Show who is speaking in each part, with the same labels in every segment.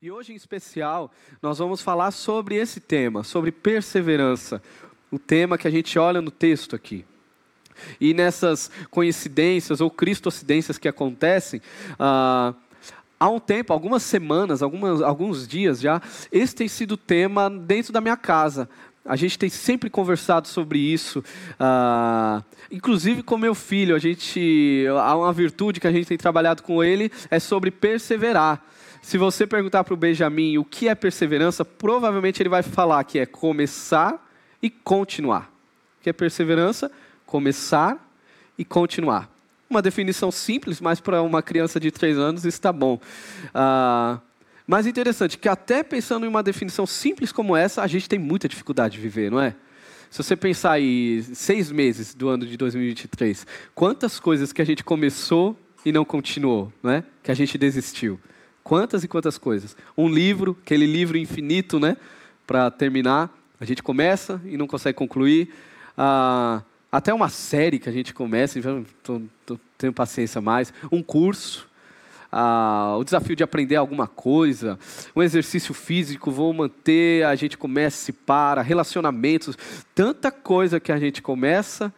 Speaker 1: E hoje, em especial, nós vamos falar sobre esse tema, sobre perseverança. O tema que a gente olha no texto aqui. E nessas coincidências ou cristocidências que acontecem, ah, há um tempo, algumas semanas, algumas, alguns dias já, esse tem sido tema dentro da minha casa. A gente tem sempre conversado sobre isso, ah, inclusive com meu filho. A gente há uma virtude que a gente tem trabalhado com ele é sobre perseverar. Se você perguntar para o Benjamin o que é perseverança, provavelmente ele vai falar que é começar e continuar. O que é perseverança? Começar e continuar. Uma definição simples, mas para uma criança de três anos está bom. Ah, mas interessante que até pensando em uma definição simples como essa, a gente tem muita dificuldade de viver, não é? Se você pensar aí seis meses do ano de 2023, quantas coisas que a gente começou e não continuou, não é? Que a gente desistiu. Quantas e quantas coisas. Um livro, aquele livro infinito, né? Para terminar, a gente começa e não consegue concluir. Ah, até uma série que a gente começa, tô, tenho paciência mais. Um curso, ah, o desafio de aprender alguma coisa, um exercício físico, vou manter, a gente começa e para, relacionamentos, tanta coisa que a gente começa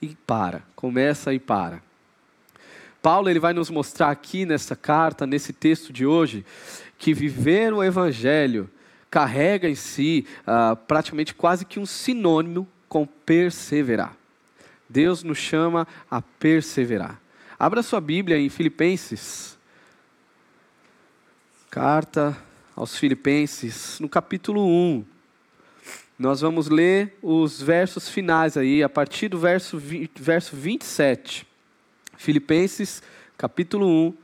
Speaker 1: e para, começa e para. Paulo ele vai nos mostrar aqui nessa carta, nesse texto de hoje, que viver o Evangelho carrega em si uh, praticamente quase que um sinônimo com perseverar. Deus nos chama a perseverar. Abra sua Bíblia em Filipenses, carta aos Filipenses, no capítulo 1. Nós vamos ler os versos finais aí, a partir do verso, verso 27. Filipenses, capítulo 1,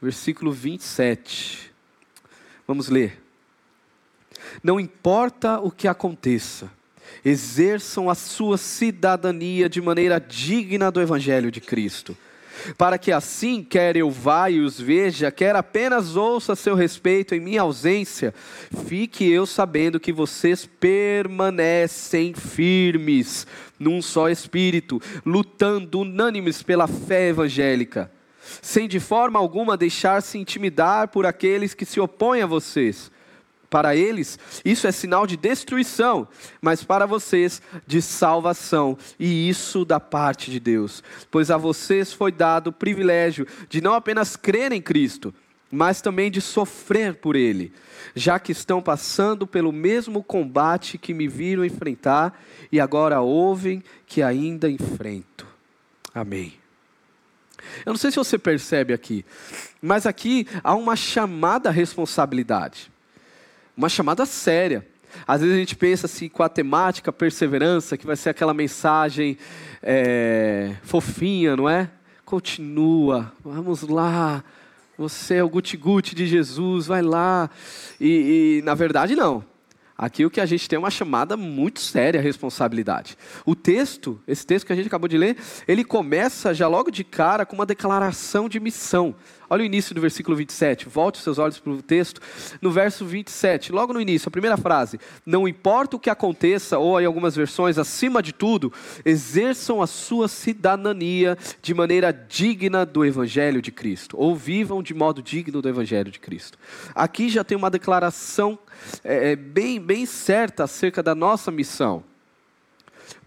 Speaker 1: versículo 27. Vamos ler. Não importa o que aconteça, exerçam a sua cidadania de maneira digna do Evangelho de Cristo para que assim, quer eu vá e os veja, quer apenas ouça seu respeito em minha ausência, fique eu sabendo que vocês permanecem firmes num só espírito, lutando unânimes pela fé evangélica, sem de forma alguma deixar-se intimidar por aqueles que se opõem a vocês para eles, isso é sinal de destruição, mas para vocês, de salvação, e isso da parte de Deus. Pois a vocês foi dado o privilégio de não apenas crer em Cristo, mas também de sofrer por Ele, já que estão passando pelo mesmo combate que me viram enfrentar e agora ouvem que ainda enfrento. Amém. Eu não sei se você percebe aqui, mas aqui há uma chamada responsabilidade uma chamada séria. Às vezes a gente pensa assim com a temática perseverança, que vai ser aquela mensagem é, fofinha, não é? Continua, vamos lá, você é o guti-guti de Jesus, vai lá. E, e, na verdade, não. Aqui o que a gente tem é uma chamada muito séria responsabilidade. O texto, esse texto que a gente acabou de ler, ele começa já logo de cara com uma declaração de missão. Olha o início do versículo 27. Volte seus olhos para o texto. No verso 27, logo no início, a primeira frase: Não importa o que aconteça, ou em algumas versões, acima de tudo, exerçam a sua cidadania de maneira digna do Evangelho de Cristo, ou vivam de modo digno do Evangelho de Cristo. Aqui já tem uma declaração é, é bem, bem certa acerca da nossa missão.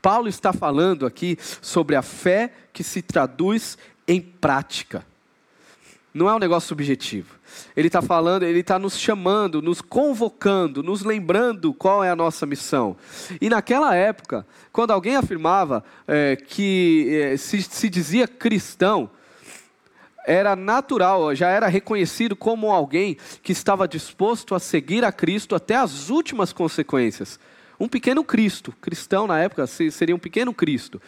Speaker 1: Paulo está falando aqui sobre a fé que se traduz em prática. Não é um negócio subjetivo. Ele está falando, ele está nos chamando, nos convocando, nos lembrando qual é a nossa missão. E naquela época, quando alguém afirmava é, que é, se, se dizia cristão, era natural, já era reconhecido como alguém que estava disposto a seguir a Cristo até as últimas consequências um pequeno Cristo. Cristão na época seria um pequeno Cristo.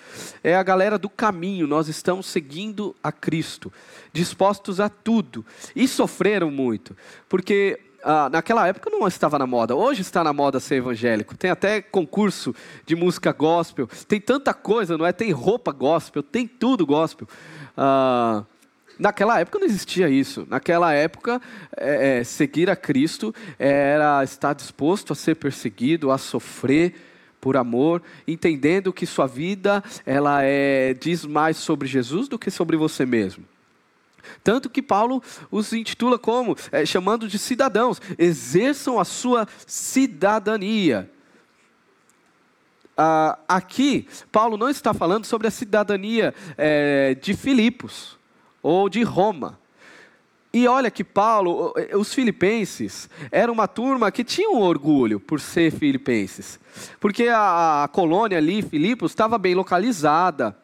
Speaker 1: É a galera do caminho, nós estamos seguindo a Cristo, dispostos a tudo. E sofreram muito, porque ah, naquela época não estava na moda. Hoje está na moda ser evangélico. Tem até concurso de música gospel. Tem tanta coisa, não é? Tem roupa gospel, tem tudo gospel. Ah, Naquela época não existia isso. Naquela época, é, é, seguir a Cristo era estar disposto a ser perseguido, a sofrer por amor, entendendo que sua vida ela é, diz mais sobre Jesus do que sobre você mesmo. Tanto que Paulo os intitula como, é, chamando de cidadãos, exerçam a sua cidadania. Ah, aqui, Paulo não está falando sobre a cidadania é, de Filipos ou de Roma. E olha que Paulo, os filipenses, era uma turma que tinha um orgulho por ser filipenses. Porque a, a colônia ali, Filipos, estava bem localizada.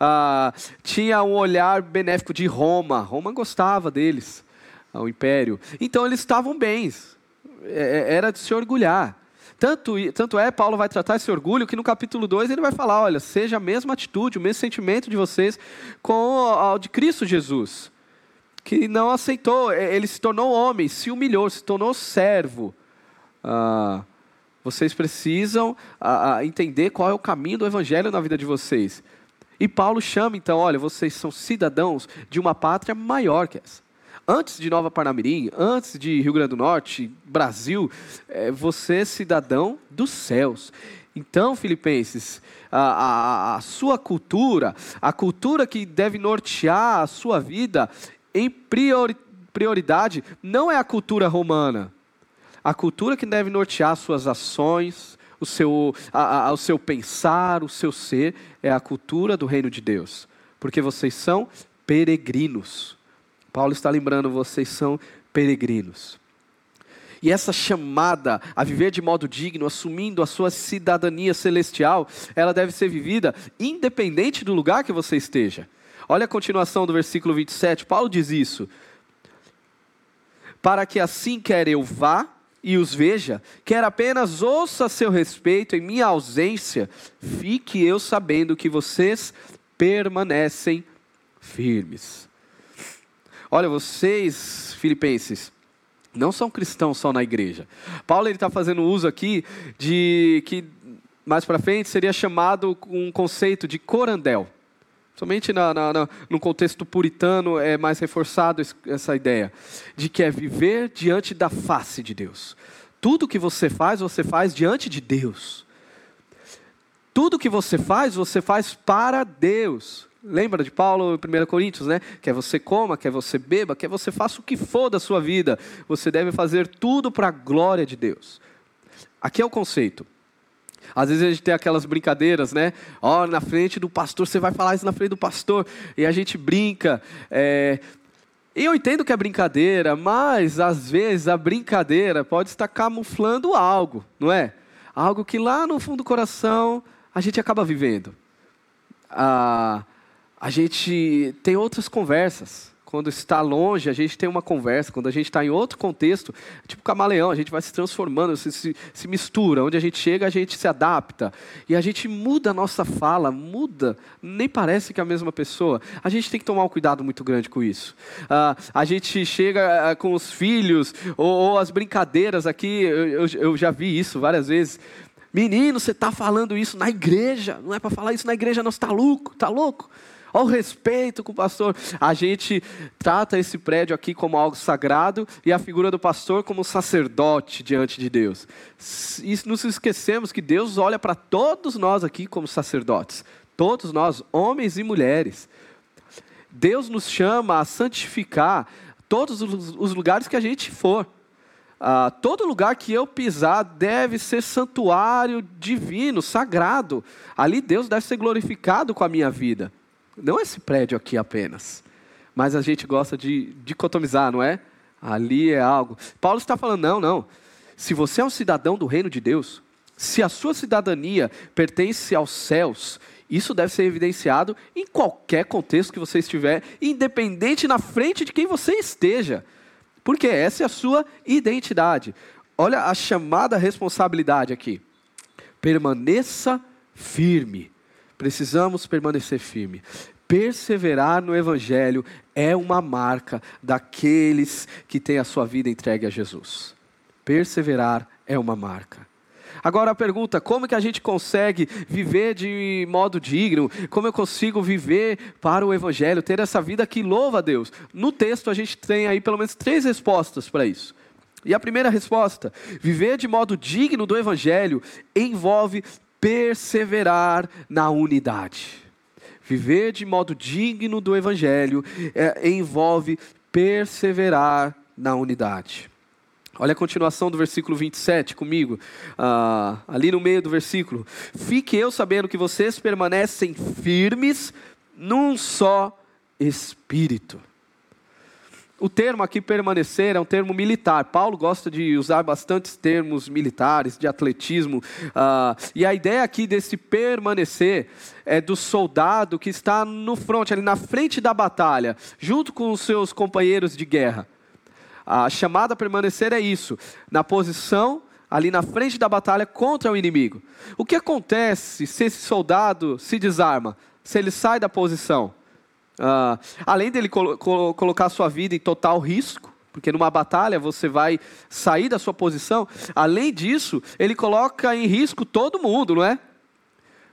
Speaker 1: Ah, tinha um olhar benéfico de Roma. Roma gostava deles, o império. Então eles estavam bens. É, é, era de se orgulhar. Tanto, tanto é, Paulo vai tratar esse orgulho que no capítulo 2 ele vai falar: olha, seja a mesma atitude, o mesmo sentimento de vocês com o de Cristo Jesus que não aceitou, ele se tornou homem, se humilhou, se tornou servo. Ah, vocês precisam entender qual é o caminho do evangelho na vida de vocês. E Paulo chama então, olha, vocês são cidadãos de uma pátria maior que essa. Antes de Nova Parnamirim, antes de Rio Grande do Norte, Brasil, é, você é cidadão dos céus. Então, Filipenses, a, a, a, sua cultura, a cultura que deve nortear a sua vida, em priori, prioridade não é a cultura romana. A cultura que deve nortear suas ações, o seu, a, a, o seu pensar, o seu ser, é a cultura do reino de Deus. Porque vocês são peregrinos. Paulo está lembrando, vocês são peregrinos. E essa chamada a viver de modo digno, assumindo a sua cidadania celestial, ela deve ser vivida independente do lugar que você esteja. Olha a continuação do versículo 27, Paulo diz isso. Para que assim quer eu vá e os veja, quer apenas ouça a seu respeito em minha ausência, fique eu sabendo que vocês permanecem firmes. Olha, vocês, filipenses, não são cristãos só na igreja. Paulo está fazendo uso aqui de que mais para frente seria chamado um conceito de corandel. Somente na, na, na, no contexto puritano é mais reforçado essa ideia de que é viver diante da face de Deus. Tudo que você faz, você faz diante de Deus. Tudo que você faz, você faz para Deus. Lembra de Paulo em 1 Coríntios, né? Quer você coma, quer você beba, quer você faça o que for da sua vida. Você deve fazer tudo para a glória de Deus. Aqui é o conceito. Às vezes a gente tem aquelas brincadeiras, né? Ó, oh, na frente do pastor, você vai falar isso na frente do pastor. E a gente brinca. É... E eu entendo que é brincadeira, mas às vezes a brincadeira pode estar camuflando algo, não é? Algo que lá no fundo do coração a gente acaba vivendo. Ah, a gente tem outras conversas quando está longe, a gente tem uma conversa. Quando a gente está em outro contexto, tipo camaleão, a gente vai se transformando, se, se, se, mistura. Onde a gente chega, a gente se adapta. E a gente muda a nossa fala, muda. Nem parece que é a mesma pessoa. A gente tem que tomar um cuidado muito grande com isso. Ah, a gente chega ah, com os filhos, ou, ou as brincadeiras aqui, eu, eu, eu já vi isso várias vezes. Menino, você está falando isso na igreja. Não é para falar isso na igreja, não. Você está louco? Está louco? Olha o respeito com o pastor. A gente trata esse prédio aqui como algo sagrado e a figura do pastor como sacerdote diante de Deus. E nos esquecemos que Deus olha para todos nós aqui como sacerdotes. Todos nós, homens e mulheres. Deus nos chama a santificar todos os lugares que a gente for. Uh, todo lugar que eu pisar deve ser santuário divino, sagrado. Ali Deus deve ser glorificado com a minha vida. Não esse prédio aqui apenas. Mas a gente gosta de dicotomizar, não é? Ali é algo. Paulo está falando, não, não. Se você é um cidadão do reino de Deus, se a sua cidadania pertence aos céus, isso deve ser evidenciado em qualquer contexto que você estiver, independente na frente de quem você esteja. Porque essa é a sua identidade. Olha a chamada responsabilidade aqui. Permaneça firme Precisamos permanecer firme. Perseverar no Evangelho é uma marca daqueles que têm a sua vida entregue a Jesus. Perseverar é uma marca. Agora a pergunta: como que a gente consegue viver de modo digno? Como eu consigo viver para o Evangelho, ter essa vida que louva a Deus? No texto a gente tem aí pelo menos três respostas para isso. E a primeira resposta: viver de modo digno do Evangelho envolve perseverar na unidade. Viver de modo digno do Evangelho é, envolve perseverar na unidade. Olha a continuação do versículo 27 comigo, ah, ali no meio do versículo. Fique eu sabendo que vocês permanecem firmes num só espírito. O termo aqui permanecer é um termo militar. Paulo gosta de usar bastantes termos militares, de atletismo. Uh, e a ideia aqui desse permanecer é do soldado que está no front, ali na frente da batalha, junto com os seus companheiros de guerra. A chamada a permanecer é isso, na posição ali na frente da batalha contra o inimigo. O que acontece se esse soldado se desarma? Se ele sai da posição? Uh, além dele colo colo colocar sua vida em total risco, porque numa batalha você vai sair da sua posição, além disso, ele coloca em risco todo mundo, não é?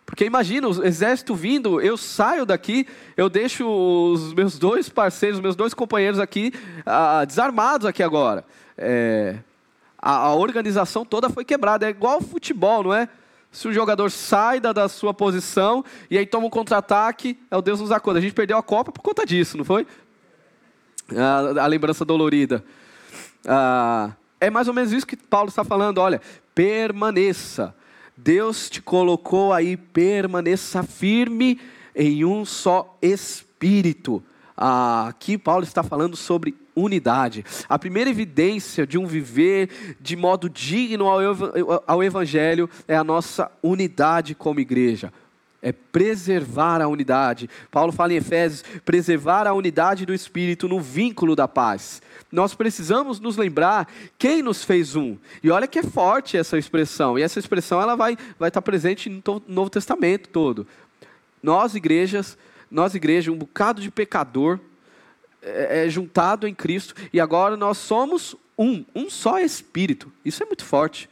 Speaker 1: Porque imagina, o exército vindo, eu saio daqui, eu deixo os meus dois parceiros, os meus dois companheiros aqui uh, desarmados aqui agora. É, a, a, organização toda foi quebrada. É igual futebol, não é? Se o jogador sai da, da sua posição e aí toma um contra-ataque, é o Deus nos acorda. A gente perdeu a Copa por conta disso, não foi? A, a lembrança dolorida. Ah, é mais ou menos isso que Paulo está falando. Olha, permaneça Deus te colocou aí, permaneça firme em um só espírito. Aqui Paulo está falando sobre unidade. A primeira evidência de um viver de modo digno ao Evangelho é a nossa unidade como igreja é preservar a unidade. Paulo fala em Efésios: preservar a unidade do Espírito no vínculo da paz. Nós precisamos nos lembrar quem nos fez um. E olha que é forte essa expressão. E essa expressão ela vai, vai estar presente no Novo Testamento todo. Nós, igrejas, nós, igreja, um bocado de pecador, é, é juntado em Cristo, e agora nós somos um, um só Espírito. Isso é muito forte.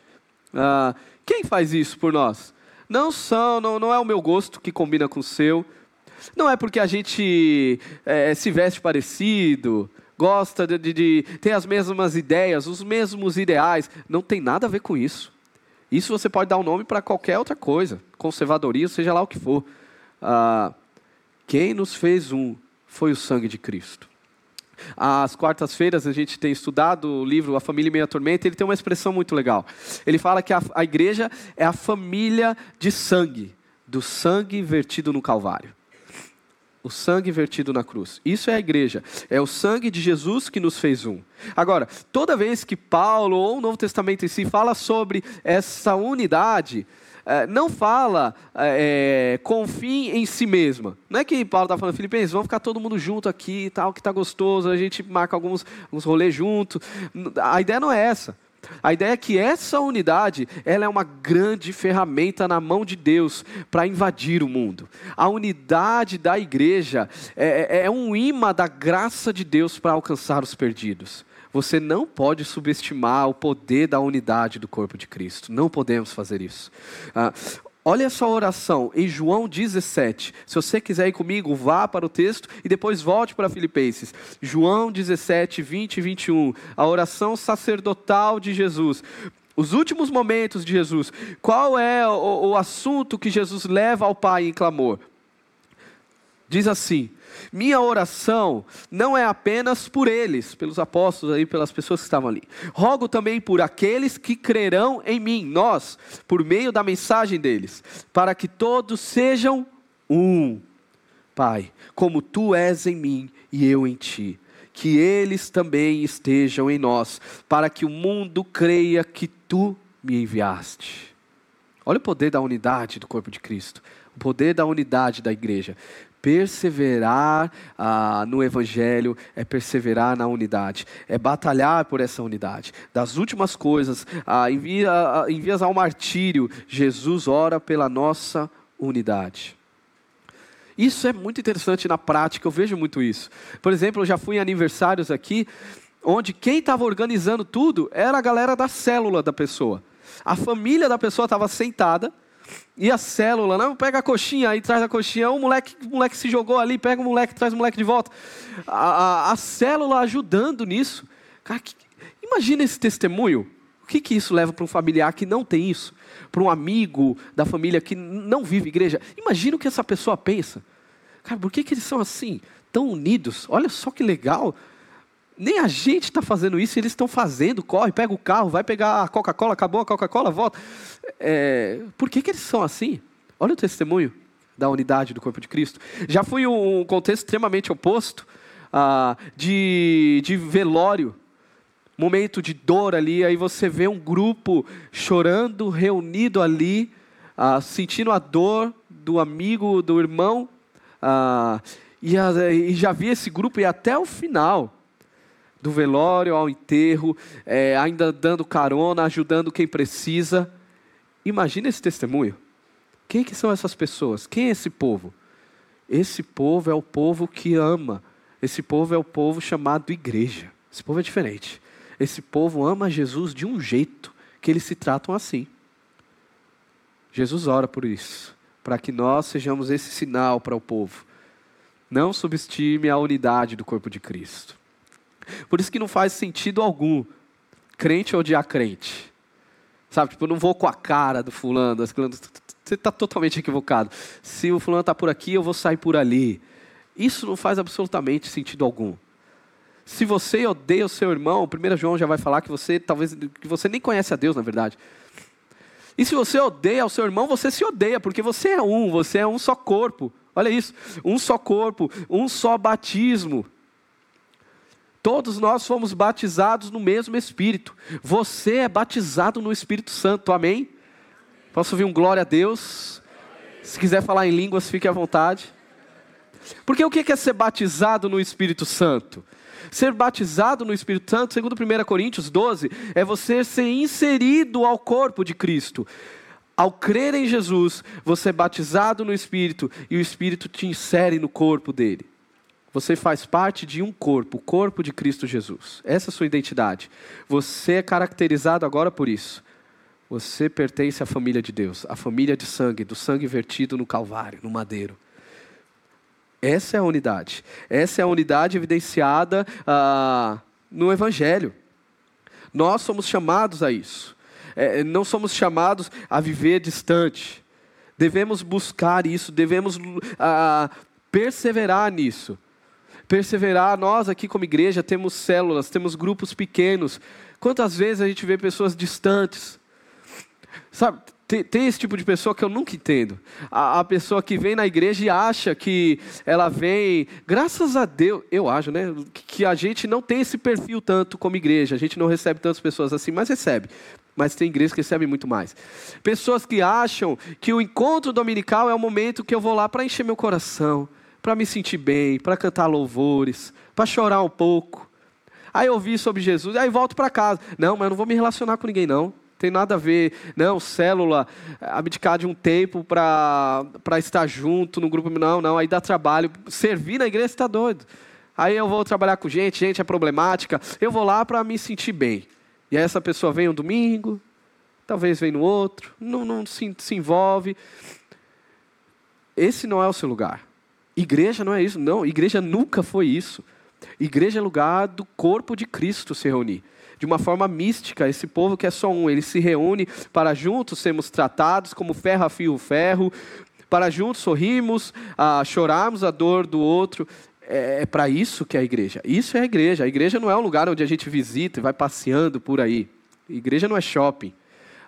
Speaker 1: Ah, quem faz isso por nós? não são, não, não é o meu gosto que combina com o seu. Não é porque a gente é, se veste parecido, gosta de, de, de ter as mesmas ideias, os mesmos ideais. Não tem nada a ver com isso. Isso você pode dar um nome para qualquer outra coisa, conservadorismo, seja lá o que for. Ah, quem nos fez um foi o sangue de Cristo. Às quartas-feiras a gente tem estudado o livro A Família em Meia Tormenta, ele tem uma expressão muito legal. Ele fala que a, a igreja é a família de sangue, do sangue vertido no Calvário. O sangue vertido na cruz. Isso é a igreja. É o sangue de Jesus que nos fez um. Agora, toda vez que Paulo ou o Novo Testamento em si fala sobre essa unidade, não fala é, é, confie em si mesma. Não é que Paulo está falando, Filipenses, vamos ficar todo mundo junto aqui, tal, que está gostoso, a gente marca alguns, alguns rolês junto. A ideia não é essa. A ideia é que essa unidade, ela é uma grande ferramenta na mão de Deus para invadir o mundo. A unidade da igreja é, é um imã da graça de Deus para alcançar os perdidos. Você não pode subestimar o poder da unidade do corpo de Cristo. Não podemos fazer isso. Ah, olha essa oração em João 17. Se você quiser ir comigo, vá para o texto e depois volte para Filipenses. João 17, 20 e 21. A oração sacerdotal de Jesus os últimos momentos de Jesus, qual é o, o, assunto que Jesus leva ao Pai em clamor? Diz assim: minha oração não é apenas por eles, pelos apóstolos aí, pelas pessoas que estavam ali. Rogo também por aqueles que crerão em mim, nós, por meio da mensagem deles, para que todos sejam um. Pai, como tu és em mim e eu em ti, que eles também estejam em nós, para que o mundo creia que tu me enviaste. Olha o poder da unidade do corpo de Cristo, o poder da unidade da igreja perseverar ah, no Evangelho, é perseverar na unidade, é batalhar por essa unidade. Das últimas coisas, ah, envia, ah, ao martírio, Jesus ora pela nossa unidade. Isso é muito interessante na prática, eu vejo muito isso. Por exemplo, eu já fui em aniversários aqui, onde quem estava organizando tudo era a galera da célula da pessoa. A família da pessoa estava sentada, e a célula, não, pega a coxinha, aí traz a coxinha, o moleque, o moleque se jogou ali, pega o moleque, traz o moleque de volta. A, a, a célula ajudando nisso. Cara, que, imagina esse testemunho. O que, que isso leva para um familiar que não tem isso? Para um amigo da família que não vive igreja? Imagina o que essa pessoa pensa. Cara, por que, que eles são assim, tão unidos? Olha só que legal. Nem a gente está fazendo isso, eles estão fazendo. Corre, pega o carro, vai pegar a Coca-Cola, acabou a Coca-Cola, volta. É, por que, que eles são assim? Olha o testemunho da unidade do corpo de Cristo. Já foi um contexto extremamente oposto ah, de, de velório, momento de dor ali, aí você vê um grupo chorando, reunido ali, ah, sentindo a dor do amigo, do irmão, ah, e, e, já vi esse grupo e até o final do velório ao enterro, é, ainda dando carona, ajudando quem precisa. Imagina esse testemunho. Quem que são essas pessoas? Quem é esse povo? Esse povo é o povo que ama. Esse povo é o povo chamado igreja. Esse povo é diferente. Esse povo ama Jesus de um jeito que eles se tratam assim. Jesus ora por isso, para que nós sejamos esse sinal para o povo. Não subestime a unidade do corpo de Cristo. Por isso que não faz sentido algum crente odiar crente. Sabe, tipo, eu não vou com a cara do fulano, você está totalmente equivocado. Se o fulano está por aqui, eu vou sair por ali. Isso não faz absolutamente sentido algum. Se você odeia o seu irmão, o 1 João já vai falar que você talvez que você nem conhece a Deus, na verdade. E se você odeia o seu irmão, você se odeia, porque você é um, você é um só corpo. Olha isso, um só corpo, um só batismo. Todos nós fomos batizados no mesmo Espírito. Você é batizado no Espírito Santo, amém? Posso ouvir um glória a Deus? Se quiser falar em línguas, fique à vontade. Porque o que é ser batizado no Espírito Santo? Ser batizado no Espírito Santo, segundo 1 Coríntios 12, é você ser inserido ao corpo de Cristo. Ao crer em Jesus, você é batizado no Espírito e o Espírito te insere no corpo dele. Você faz parte de um corpo, o corpo de Cristo Jesus. Essa é a sua identidade. Você é caracterizado agora por isso. Você pertence à família de Deus, à família de sangue, do sangue vertido no Calvário, no madeiro. Essa é a unidade. Essa é a unidade evidenciada ah, no Evangelho. Nós somos chamados a isso. É, não somos chamados a viver distante. Devemos buscar isso, devemos ah, perseverar nisso. Perseverar, nós aqui como igreja temos células, temos grupos pequenos. Quantas vezes a gente vê pessoas distantes, Sabe, tem, tem, esse tipo de pessoa que eu nunca entendo. A, a, pessoa que vem na igreja e acha que ela vem, graças a Deus, eu acho, né? Que, que a gente não tem esse perfil tanto como igreja. A gente não recebe tantas pessoas assim, mas recebe. Mas tem igrejas que recebem muito mais. Pessoas que acham que o encontro dominical é o momento que eu vou lá para encher meu coração, para me sentir bem, para cantar louvores, para chorar um pouco. Aí eu ouvi sobre Jesus, aí volto para casa. Não, mas eu não vou me relacionar com ninguém, não tem nada a ver, não, célula, abdicar de um tempo para estar junto no grupo, não, não, aí dá trabalho. Servir na igreja está doido. Aí eu vou trabalhar com gente, gente é problemática, eu vou lá para me sentir bem. E aí essa pessoa vem um domingo, talvez vem no outro, não, não se, se envolve. Esse não é o seu lugar. Igreja não é isso, não, igreja nunca foi isso. Igreja é lugar do corpo de Cristo se reunir de uma forma mística. Esse povo que é só um, ele se reúne para juntos sermos tratados como ferro a fio ferro, para juntos sorrirmos, chorarmos a dor do outro. É, é para isso que é a igreja. Isso é a igreja. A igreja não é um lugar onde a gente visita e vai passeando por aí. A igreja não é shopping.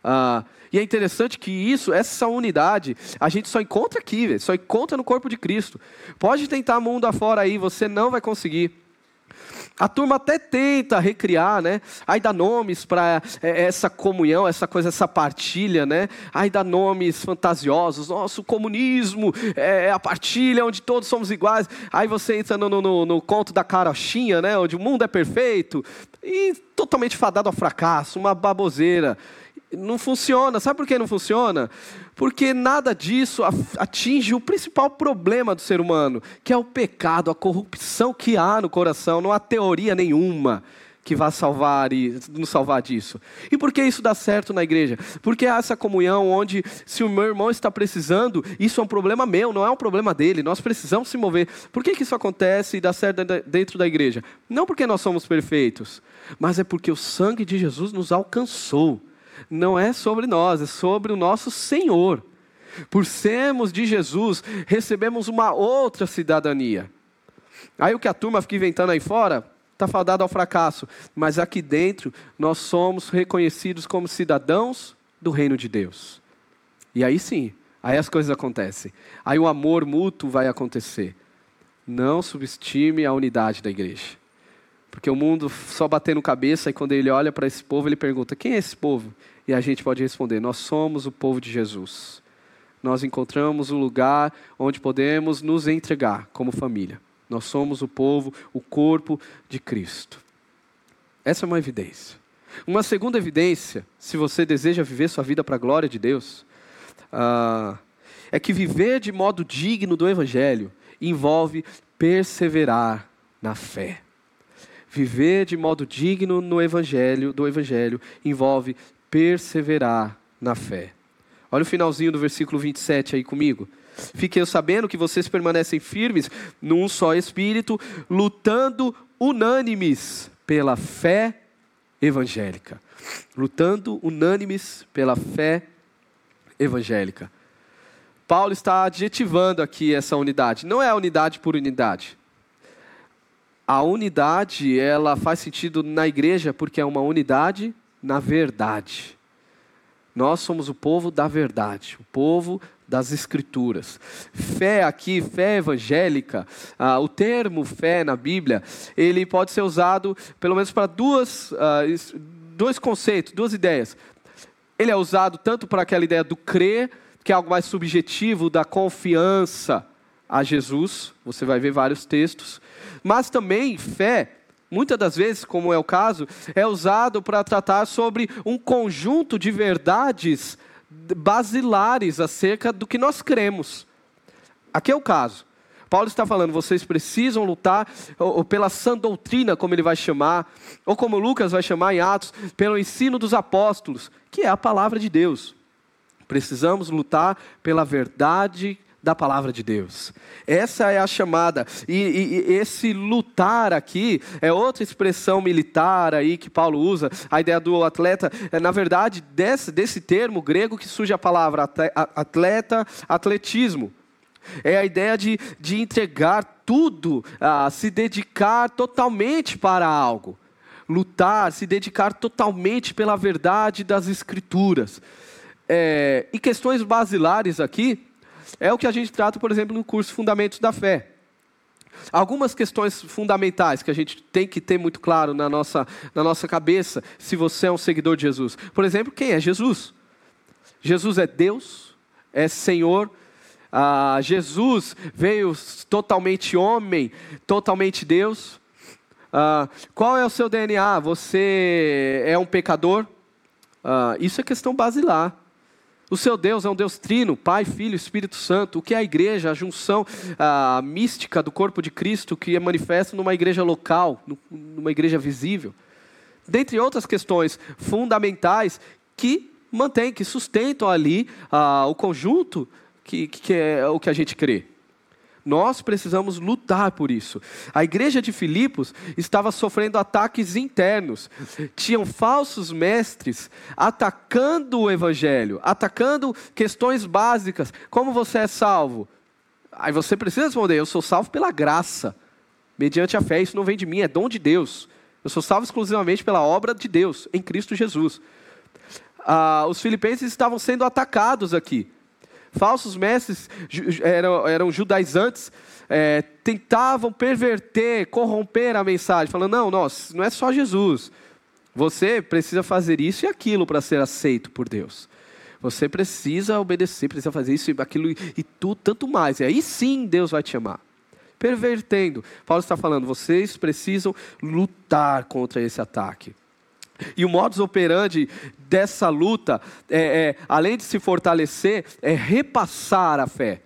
Speaker 1: Ah, e é interessante que isso, essa unidade, a gente só encontra aqui, só encontra no corpo de Cristo. Pode tentar mundo afora aí, você não vai conseguir. A turma até tenta recriar, né? Aí dá nomes para é, essa comunhão, essa coisa, essa partilha, né? Aí dá nomes fantasiosos. Nosso comunismo é a partilha onde todos somos iguais. Aí você entra no, no, no conto da carochinha, né? Onde o mundo é perfeito e totalmente fadado ao fracasso, uma baboseira. Não funciona. Sabe por que não funciona? Porque nada disso atinge o principal problema do ser humano, que é o pecado, a corrupção que há no coração. Não há teoria nenhuma que vá salvar e nos salvar disso. E por que isso dá certo na igreja? Porque há essa comunhão onde, se o meu irmão está precisando, isso é um problema meu, não é um problema dele. Nós precisamos se mover. Por que, que isso acontece e dá certo dentro da igreja? Não porque nós somos perfeitos, mas é porque o sangue de Jesus nos alcançou não é sobre nós, é sobre o nosso Senhor. Por sermos de Jesus, recebemos uma outra cidadania. Aí o que a turma fica inventando aí fora, está fadado ao fracasso. Mas aqui dentro, nós somos reconhecidos como cidadãos do reino de Deus. E aí sim, aí as coisas acontecem. Aí o amor mútuo vai acontecer. Não subestime a unidade da igreja. Porque o mundo só batendo cabeça e quando ele olha para esse povo, ele pergunta: quem é esse povo? E a gente pode responder: nós somos o povo de Jesus. Nós encontramos o lugar onde podemos nos entregar como família. Nós somos o povo, o corpo de Cristo. Essa é uma evidência. Uma segunda evidência, se você deseja viver sua vida para a glória de Deus, uh, é que viver de modo digno do Evangelho envolve perseverar na fé. Viver de modo digno no Evangelho, do Evangelho, envolve perseverar na fé. Olha o finalzinho do versículo 27 aí comigo. Fiquem sabendo que vocês permanecem firmes num só espírito, lutando unânimes pela fé evangélica. Lutando unânimes pela fé evangélica. Paulo está adjetivando aqui essa unidade. Não é unidade por unidade. A unidade, ela faz sentido na igreja porque é uma unidade na verdade. Nós somos o povo da verdade, o povo das Escrituras. Fé aqui, fé evangélica, ah, o termo fé na Bíblia, ele pode ser usado pelo menos para duas, ah, dois conceitos, duas ideias. Ele é usado tanto para aquela ideia do crer, que é algo mais subjetivo, da confiança a Jesus, você vai ver vários textos, mas também fé muitas das vezes, como é o caso, é usado para tratar sobre um conjunto de verdades basilares acerca do que nós cremos. Aqui é o caso. Paulo está falando, vocês precisam lutar pela sã doutrina, como ele vai chamar, ou como Lucas vai chamar em Atos, pelo ensino dos apóstolos, que é a palavra de Deus. Precisamos lutar pela verdade da palavra de Deus. Essa é a chamada. E, e, e, esse lutar aqui é outra expressão militar aí que Paulo usa. A ideia do atleta, é, na verdade, desse, desse termo grego que surge a palavra atleta, atletismo. É a ideia de, de entregar tudo, a se dedicar totalmente para algo. Lutar, se dedicar totalmente pela verdade das Escrituras. É, e questões basilares aqui, é o que a gente trata, por exemplo, no curso Fundamentos da Fé. Algumas questões fundamentais que a gente tem que ter muito claro na nossa, na nossa cabeça, se você é um seguidor de Jesus. Por exemplo, quem é Jesus? Jesus é Deus, é Senhor. Ah, Jesus veio totalmente homem, totalmente Deus. Ah, qual é o seu DNA? Você é um pecador? Ah, isso é questão basilar. O seu Deus é um Deus trino, Pai, Filho, Espírito Santo. O que é a igreja? A junção a mística do corpo de Cristo que é manifesta numa igreja local, numa igreja visível. Dentre outras questões fundamentais que mantêm, que sustentam ali ah, o conjunto que, que é o que a gente crê. Nós precisamos lutar por isso. A igreja de Filipos estava sofrendo ataques internos. Tinham falsos mestres atacando o evangelho, atacando questões básicas. Como você é salvo? Aí você precisa responder: eu sou salvo pela graça, mediante a fé. Isso não vem de mim, é dom de Deus. Eu sou salvo exclusivamente pela obra de Deus, em Cristo Jesus. Ah, os filipenses estavam sendo atacados aqui falsos mestres eram, eram judaizantes, é, tentavam perverter, corromper a mensagem, falando: não, nós, não é só Jesus. Você precisa fazer isso e aquilo para ser aceito por Deus. Você precisa obedecer, precisa fazer isso e aquilo e tudo, tanto mais. E aí sim Deus vai te amar. Pervertendo. Paulo está falando, vocês precisam lutar contra esse ataque. E o modus operandi dessa luta, é, é, além de se fortalecer, é repassar a fé.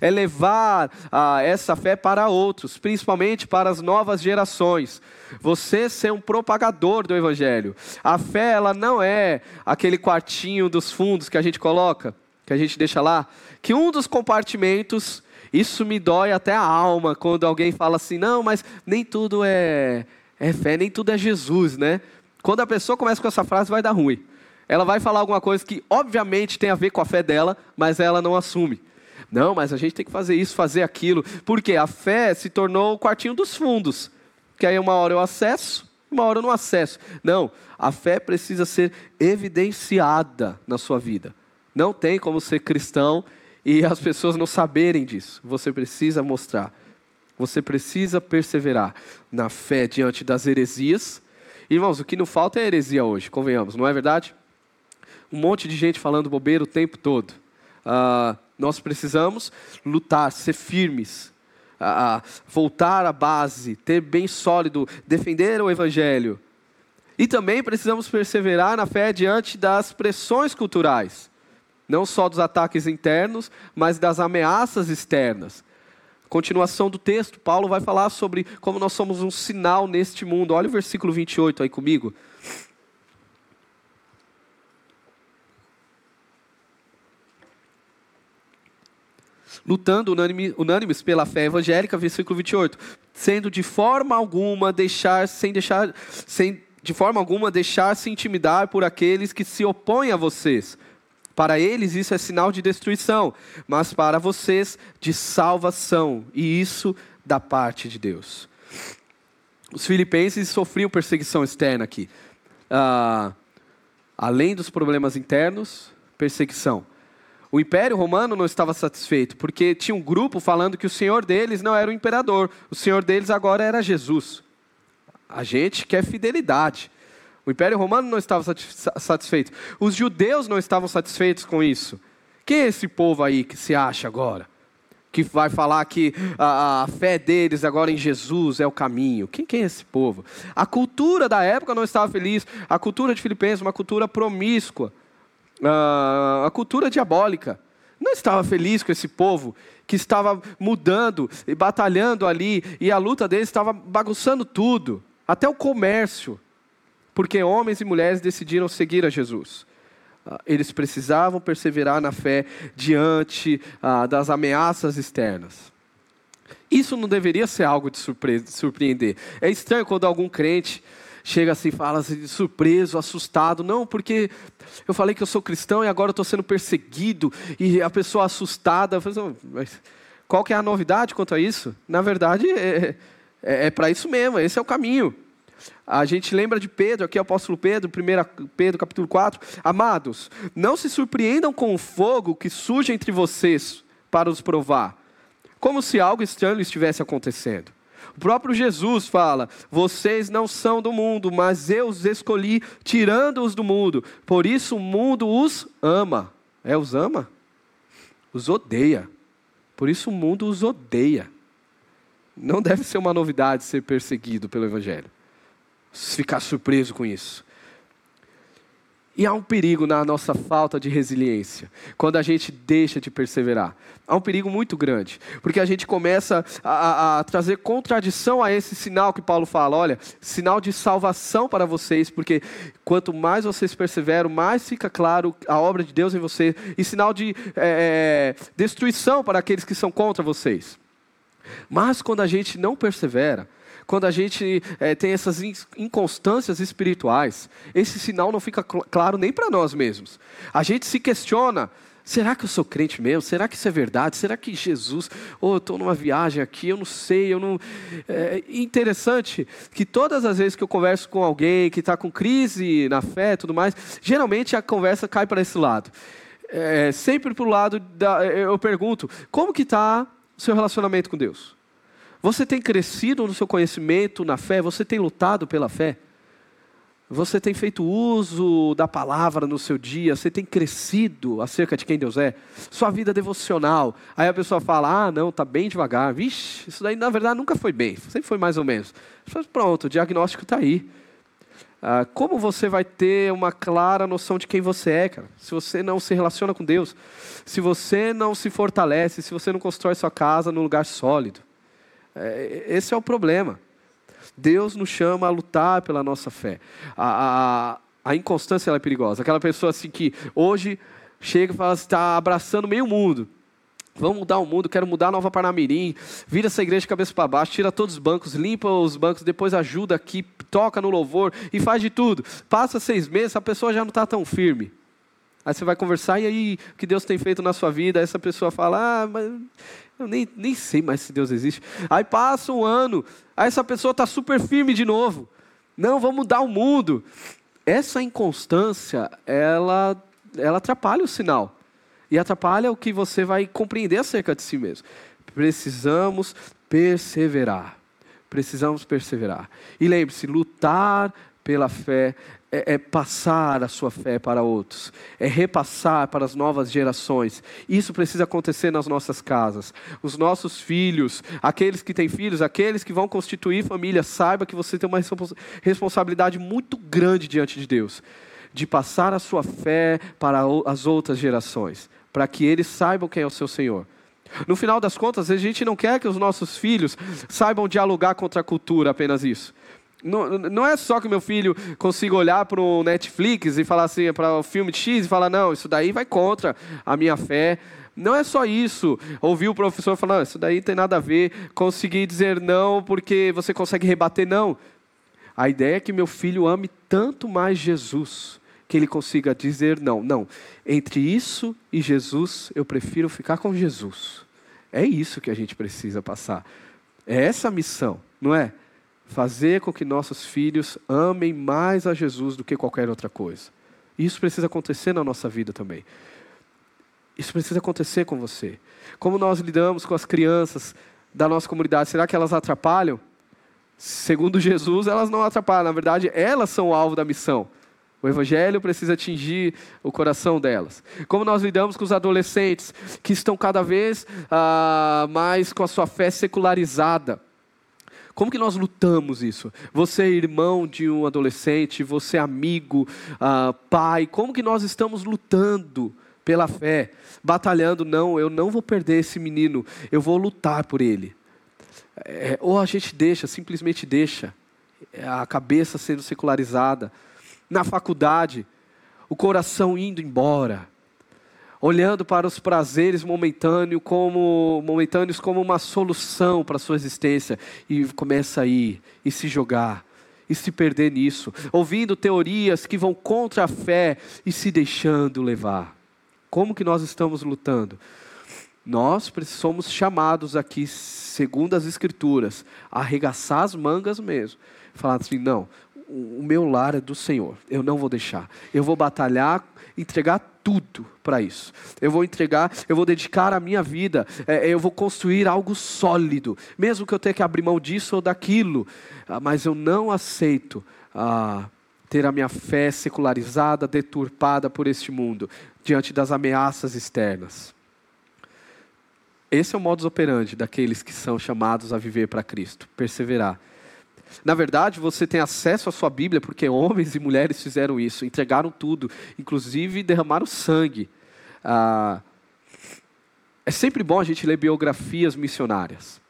Speaker 1: É levar ah, essa fé para outros, principalmente para as novas gerações. Você ser um propagador do Evangelho. A fé, ela não é aquele quartinho dos fundos que a gente coloca, que a gente deixa lá, que um dos compartimentos, isso me dói até a alma quando alguém fala assim: não, mas nem tudo é, é fé, nem tudo é Jesus, né? Quando a pessoa começa com essa frase, vai dar ruim. Ela vai falar alguma coisa que, obviamente, tem a ver com a fé dela, mas ela não assume. Não, mas a gente tem que fazer isso, fazer aquilo. Porque a fé se tornou o quartinho dos fundos. Que aí uma hora eu acesso, uma hora eu não acesso. Não, a fé precisa ser evidenciada na sua vida. Não tem como ser cristão e as pessoas não saberem disso. Você precisa mostrar. Você precisa perseverar na fé diante das heresias. Irmãos, o que não falta é heresia hoje, convenhamos, não é verdade? Um monte de gente falando bobeira o tempo todo. Uh, nós precisamos lutar, ser firmes, uh, voltar à base, ter bem sólido, defender o Evangelho. E também precisamos perseverar na fé diante das pressões culturais, não só dos ataques internos, mas das ameaças externas. Continuação do texto, Paulo vai falar sobre como nós somos um sinal neste mundo. Olha o versículo 28 aí comigo. lutando unânime, unânimes pela fé evangélica, versículo 28, sendo de forma alguma deixar, sem deixar, sem de forma alguma deixar-se intimidar por aqueles que se opõem a vocês. Para eles isso é sinal de destruição, mas para vocês de salvação, e isso da parte de Deus. Os filipenses sofriam perseguição externa aqui. Ah, além dos problemas internos, perseguição. O Império Romano não estava satisfeito, porque tinha um grupo falando que o senhor deles não era o imperador, o senhor deles agora era Jesus. A gente quer fidelidade. O Império Romano não estava satisfeito. Os judeus não estavam satisfeitos com isso. Quem é esse povo aí que se acha agora? Que vai falar que a, a fé deles agora em Jesus é o caminho. Quem, quem é esse povo? A cultura da época não estava feliz. A cultura de Filipenses, uma cultura promíscua uh, a cultura diabólica. Não estava feliz com esse povo que estava mudando e batalhando ali, e a luta deles estava bagunçando tudo, até o comércio, porque homens e mulheres decidiram seguir a Jesus. Uh, eles precisavam perseverar na fé diante uh, das ameaças externas. Isso não deveria ser algo de surpreender. É estranho quando algum crente chega assim, fala assim, surpreso, assustado. Não, porque eu falei que eu sou cristão e agora estou sendo perseguido. E a pessoa assustada. Falo, mas qual que é a novidade quanto a isso? Na verdade, é, é, é para isso mesmo, esse é o caminho. A gente lembra de Pedro, aqui é o apóstolo Pedro, 1 Pedro capítulo 4. Amados, não se surpreendam com o fogo que surge entre vocês para os provar, como se algo estranho estivesse acontecendo. O próprio Jesus fala: Vocês não são do mundo, mas eu os escolhi, tirando-os do mundo. Por isso o mundo os ama. É, os ama? Os odeia. Por isso o mundo os odeia. Não deve ser uma novidade ser perseguido pelo Evangelho. Ficar surpreso com isso. E há um perigo na nossa falta de resiliência, quando a gente deixa de perseverar. Há um perigo muito grande, porque a gente começa a, a, trazer contradição a esse sinal que Paulo fala: olha, sinal de salvação para vocês, porque quanto mais vocês perseveram, mais fica claro a obra de Deus em vocês, e sinal de é, destruição para aqueles que são contra vocês. Mas quando a gente não persevera, quando a gente é, tem essas inconstâncias espirituais, esse sinal não fica cl claro nem para nós mesmos. A gente se questiona. Será que eu sou crente mesmo? Será que isso é verdade? Será que Jesus? Ou oh, eu estou numa viagem aqui, eu não sei, eu não. É interessante que todas as vezes que eu converso com alguém que está com crise na fé e tudo mais, geralmente a conversa cai para esse lado. É, sempre para o lado da. Eu pergunto: como que está seu relacionamento com Deus? Você tem crescido no seu conhecimento, na fé? Você tem lutado pela fé? Você tem feito uso da palavra no seu dia? Você tem crescido acerca de quem Deus é? Sua vida devocional. Aí a pessoa fala: ah, não, está bem devagar. Vixe, isso daí na verdade nunca foi bem, sempre foi mais ou menos. Pronto, o diagnóstico está aí. Ah, como você vai ter uma clara noção de quem você é, cara? Se você não se relaciona com Deus, se você não se fortalece, se você não constrói sua casa num lugar sólido. É, esse é o problema. Deus nos chama a lutar pela nossa fé. A, a, a inconstância é perigosa. Aquela pessoa assim que hoje chega e fala está abraçando meio mundo. Vamos mudar o mundo, quero mudar a Nova Parnamirim. Vira essa igreja de cabeça para baixo, tira todos os bancos, limpa os bancos, depois ajuda aqui, toca no louvor e faz de tudo. Passa seis meses, a pessoa já não está tão firme. Aí você vai conversar, e aí, o que Deus tem feito na sua vida? Aí essa pessoa fala, ah, mas eu nem, nem sei mais se Deus existe. Aí passa um ano, aí essa pessoa está super firme de novo. Não, vamos mudar o mundo. Essa inconstância, ela, ela atrapalha o sinal. E atrapalha o que você vai compreender acerca de si mesmo. Precisamos perseverar. Precisamos perseverar. E lembre-se, lutar pela fé é, é, passar a sua fé para outros, é repassar para as novas gerações. Isso precisa acontecer nas nossas casas. Os nossos filhos, aqueles que têm filhos, aqueles que vão constituir família, saiba que você tem uma responsabilidade muito grande diante de Deus, de passar a sua fé para as outras gerações, para que eles saibam quem é o seu Senhor. No final das contas, a gente não quer que os nossos filhos saibam dialogar contra a cultura, apenas isso. Não, não é só que meu filho consiga olhar para o Netflix e falar assim, para o filme X e falar, não, isso daí vai contra a minha fé. Não é só isso. Ouvir o professor falar, isso daí tem nada a ver. Conseguir dizer não porque você consegue rebater não. A ideia é que meu filho ame tanto mais Jesus que ele consiga dizer não. Não. Entre isso e Jesus, eu prefiro ficar com Jesus. É isso que a gente precisa passar. É essa a missão, não é? Fazer com que nossos filhos amem mais a Jesus do que qualquer outra coisa. Isso precisa acontecer na nossa vida também. Isso precisa acontecer com você. Como nós lidamos com as crianças da nossa comunidade? Será que elas atrapalham? Segundo Jesus, elas não atrapalham. Na verdade, elas são o alvo da missão. O Evangelho precisa atingir o coração delas. Como nós lidamos com os adolescentes que estão cada vez ah, mais com a sua fé secularizada. Como que nós lutamos isso? Você é irmão de um adolescente, você é amigo, uh, pai, como que nós estamos lutando pela fé? Batalhando, não, eu não vou perder esse menino, eu vou lutar por ele. É, ou a gente deixa, simplesmente deixa, a cabeça sendo secularizada. Na faculdade, o coração indo embora olhando para os prazeres momentâneos como, momentâneos como uma solução para a sua existência, e começa a ir, e se jogar, e se perder nisso, ouvindo teorias que vão contra a fé e se deixando levar. Como que nós estamos lutando? Nós somos chamados aqui, segundo as Escrituras, a arregaçar as mangas mesmo. Falar assim: não, o meu lar é do Senhor, eu não vou deixar. Eu vou batalhar, entregar tudo para isso. Eu vou entregar, eu vou dedicar a minha vida, é, eu vou construir algo sólido, mesmo que eu tenha que abrir mão disso ou daquilo, ah, mas eu não aceito ah, ter a minha fé secularizada, deturpada por este mundo, diante das ameaças externas. Esse é o modus operandi daqueles que são chamados a viver para Cristo, perseverar na verdade, você tem acesso à sua Bíblia porque homens e mulheres fizeram isso, entregaram tudo, inclusive derramaram sangue. Ah, é sempre bom a gente ler biografias missionárias.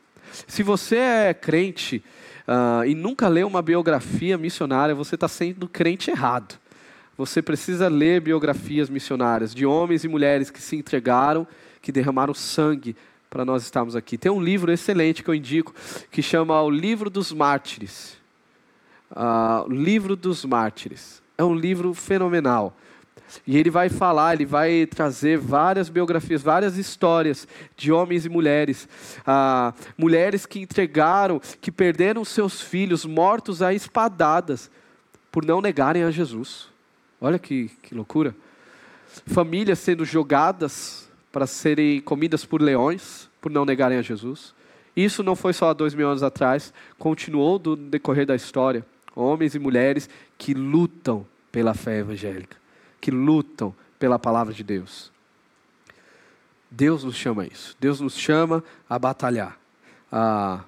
Speaker 1: Se você é crente ah, e nunca leu uma biografia missionária, você está sendo crente errado. Você precisa ler biografias missionárias de homens e mulheres que se entregaram, que derramaram sangue para nós estarmos aqui. Tem um livro excelente que eu indico, que chama O Livro dos Mártires. Uh, o Livro dos Mártires. É um livro fenomenal. E ele vai falar, ele vai trazer várias biografias, várias histórias de homens e mulheres. Ah, mulheres que entregaram, que perderam seus filhos mortos a espadadas por não negarem a Jesus. Olha que, que loucura. Famílias sendo jogadas para serem comidas por leões, por não negarem a Jesus. Isso não foi só há dois mil anos atrás, continuou do decorrer da história. Homens e mulheres que lutam pela fé evangélica, que lutam pela palavra de Deus. Deus nos chama a isso. Deus nos chama a batalhar, a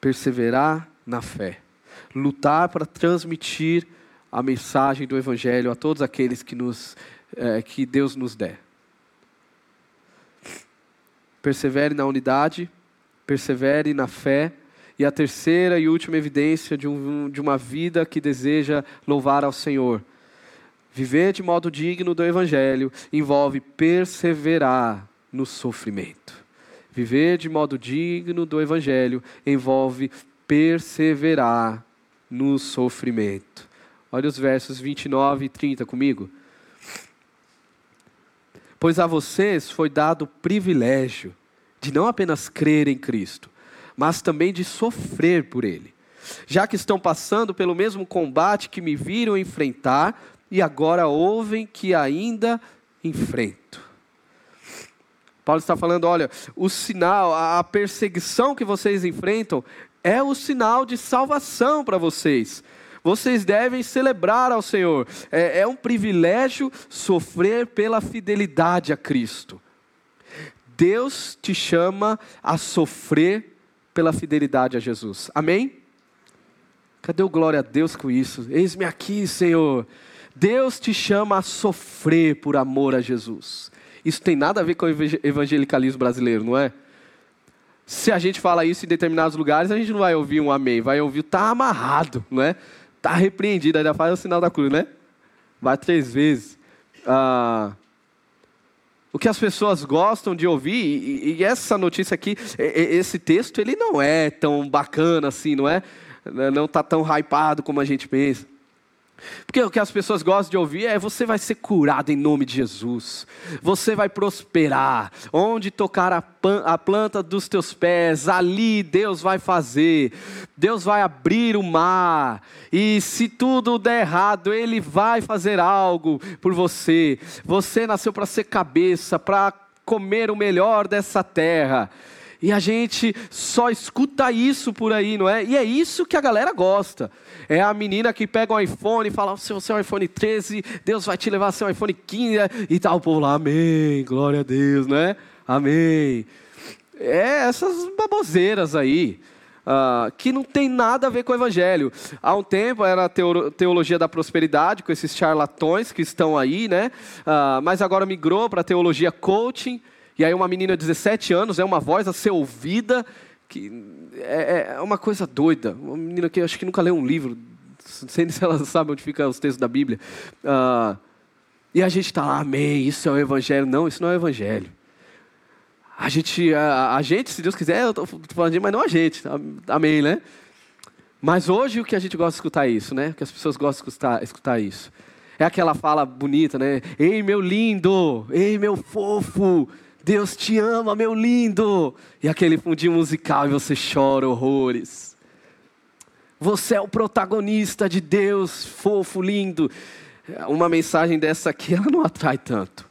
Speaker 1: perseverar na fé, lutar para transmitir a mensagem do Evangelho a todos aqueles que, nos, é, que Deus nos der persevere na unidade, persevere na fé. E a terceira e última evidência de, um, de uma vida que deseja louvar ao Senhor. Viver de modo digno do Evangelho envolve perseverar no sofrimento. Viver de modo digno do Evangelho envolve perseverar no sofrimento. Olha os versos 29 e 30 comigo. Pois a vocês foi dado o privilégio de não apenas crer em Cristo, mas também de sofrer por Ele, já que estão passando pelo mesmo combate que me viram enfrentar e agora ouvem que ainda enfrento. Paulo está falando: olha, o sinal, a perseguição que vocês enfrentam é o sinal de salvação para vocês. Vocês devem celebrar ao Senhor. É, é um privilégio sofrer pela fidelidade a Cristo. Deus te chama a sofrer pela fidelidade a Jesus. Amém? Cadê o glória a Deus com isso? Eis-me aqui, Senhor. Deus te chama a sofrer por amor a Jesus. Isso tem nada a ver com o evangelicalismo brasileiro, não é? Se a gente fala isso em determinados lugares, a gente não vai ouvir um amém, vai ouvir tá amarrado, não é? Está repreendido, ainda faz o sinal da cruz, né? Vai três vezes. Ah, o que as pessoas gostam de ouvir, e, e essa notícia aqui, esse texto, ele não é tão bacana assim, não é? Não está tão hypado como a gente pensa. Porque o que as pessoas gostam de ouvir é: você vai ser curado em nome de Jesus, você vai prosperar, onde tocar a, a planta dos teus pés, ali Deus vai fazer, Deus vai abrir o mar, e se tudo der errado, Ele vai fazer algo por você. Você nasceu para ser cabeça, para comer o melhor dessa terra. E a gente só escuta isso por aí, não é? E é isso que a galera gosta. É a menina que pega um iPhone e fala: se você é um iPhone 13, Deus vai te levar a ser um iPhone 15 e tal. O povo lá, amém, glória a Deus, né? Amém. É essas baboseiras aí. Uh, que não tem nada a ver com o Evangelho. Há um tempo era a teologia da prosperidade, com esses charlatões que estão aí, né? Uh, mas agora migrou para a teologia coaching, e aí uma menina de 17 anos é uma voz a ser ouvida, que é, é uma coisa doida. Uma menina que acho que nunca leu um livro, não sei se ela sabe onde ficam os textos da Bíblia. Uh, e a gente está lá, amém, isso é o Evangelho. Não, isso não é o Evangelho. A gente, a, a gente, se Deus quiser, eu estou falando mas não a gente. Amém, né? Mas hoje o que a gente gosta de escutar é isso, né? O que as pessoas gostam de escutar, escutar isso. É aquela fala bonita, né? Ei, meu lindo! Ei, meu fofo! Deus te ama, meu lindo. E aquele fundinho musical e você chora horrores. Você é o protagonista de Deus, fofo, lindo. Uma mensagem dessa aqui, ela não atrai tanto.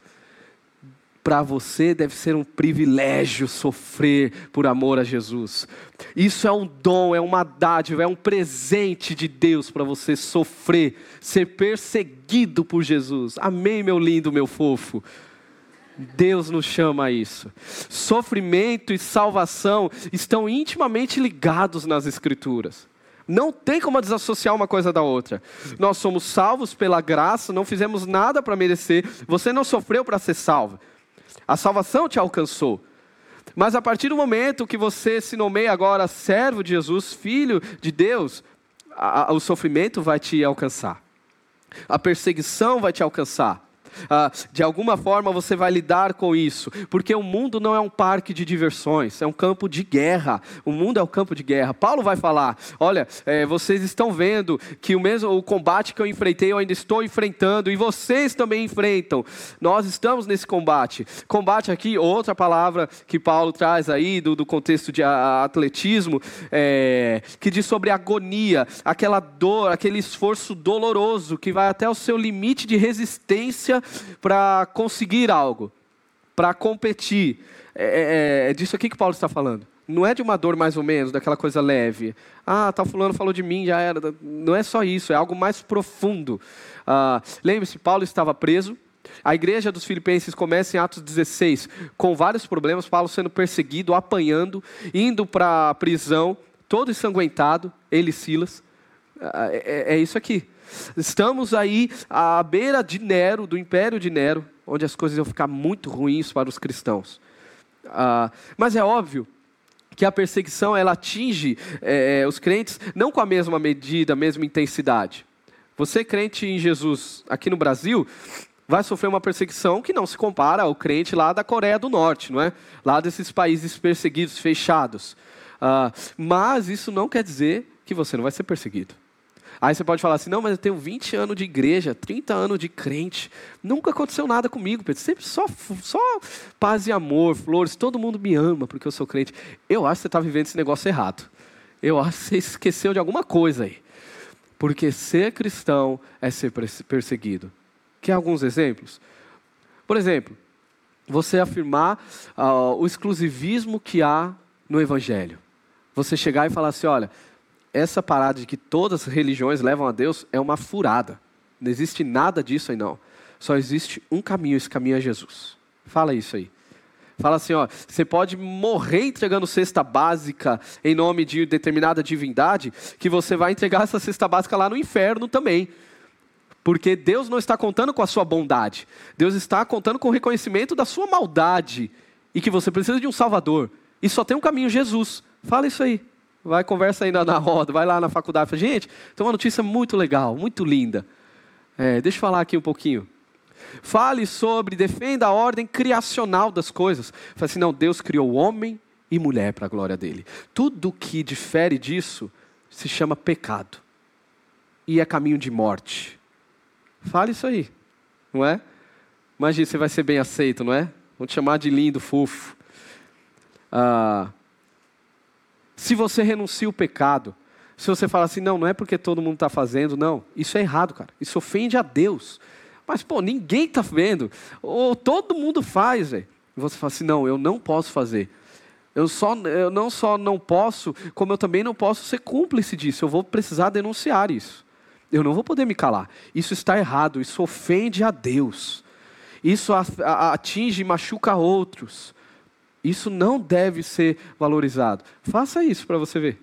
Speaker 1: Para você deve ser um privilégio sofrer por amor a Jesus. Isso é um dom, é uma dádiva, é um presente de Deus para você sofrer, ser perseguido por Jesus. Amém, meu lindo, meu fofo. Deus nos chama a isso. Sofrimento e salvação estão intimamente ligados nas Escrituras. Não tem como desassociar uma coisa da outra. Nós somos salvos pela graça, não fizemos nada para merecer. Você não sofreu para ser salvo. A salvação te alcançou. Mas a partir do momento que você se nomeia agora servo de Jesus, filho de Deus, a, a, o sofrimento vai te alcançar. A perseguição vai te alcançar. Ah, de alguma forma você vai lidar com isso, porque o mundo não é um parque de diversões, é um campo de guerra. O mundo é um campo de guerra. Paulo vai falar: olha, é, vocês estão vendo que o mesmo o combate que eu enfrentei, eu ainda estou enfrentando, e vocês também enfrentam. Nós estamos nesse combate. Combate aqui, outra palavra que Paulo traz aí do, do contexto de atletismo, é, que diz sobre agonia, aquela dor, aquele esforço doloroso que vai até o seu limite de resistência para conseguir algo, para competir. É, é, é, disso aqui que Paulo está falando. Não é de uma dor mais ou menos, daquela coisa leve. Ah, tal fulano falou de mim, já era. Não é só isso, é algo mais profundo. Ah, Lembre-se, Paulo estava preso. A igreja dos filipenses começa em Atos 16, com vários problemas, Paulo sendo perseguido, apanhando, indo para a prisão, todo ensanguentado, ele e Silas. Ah, é, é, é isso aqui. Estamos aí à beira de Nero, do império de Nero, onde as coisas iam ficar muito ruins para os cristãos. Ah, mas é óbvio que a perseguição ela atinge é, os crentes não com a mesma medida, a mesma intensidade. Você crente em Jesus aqui no Brasil, vai sofrer uma perseguição que não se compara ao crente lá da Coreia do Norte, não é? Lá desses países perseguidos, fechados. Uh, mas isso não quer dizer que você não vai ser perseguido. Aí você pode falar assim: não, mas eu tenho 20 anos de igreja, 30 anos de crente, nunca aconteceu nada comigo, Pedro. Sempre só, só paz e amor, flores, todo mundo me ama porque eu sou crente. Eu acho que você está vivendo esse negócio errado. Eu acho que você esqueceu de alguma coisa aí. Porque ser cristão é ser perseguido. Quer alguns exemplos? Por exemplo, você afirmar uh, o exclusivismo que há no Evangelho. Você chegar e falar assim: olha, essa parada de que todas as religiões levam a Deus é uma furada. Não existe nada disso aí não. Só existe um caminho, esse caminho é Jesus. Fala isso aí. Fala assim, ó, você pode morrer entregando cesta básica em nome de determinada divindade, que você vai entregar essa cesta básica lá no inferno também. Porque Deus não está contando com a sua bondade. Deus está contando com o reconhecimento da sua maldade e que você precisa de um salvador. E só tem um caminho, Jesus. Fala isso aí. Vai, conversa aí na, na roda, vai lá na faculdade. Fala, gente, tem uma notícia muito legal, muito linda. É, deixa eu falar aqui um pouquinho. Fale sobre, defenda a ordem criacional das coisas. Fala assim, não, Deus criou homem e mulher para a glória dele. Tudo que difere disso se chama pecado. E é caminho de morte. Fale isso aí, não é? Imagina, você vai ser bem aceito, não é? Vão te chamar de lindo, fofo. Ah, se você renuncia o pecado, se você fala assim, não, não é porque todo mundo está fazendo, não, isso é errado, cara. Isso ofende a Deus. Mas, pô, ninguém está vendo. Ou todo mundo faz, velho. E você fala assim, não, eu não posso fazer. Eu, só, eu não só não posso, como eu também não posso ser cúmplice disso. Eu vou precisar denunciar isso. Eu não vou poder me calar. Isso está errado, isso ofende a Deus. Isso atinge e machuca outros. Isso não deve ser valorizado. Faça isso para você ver.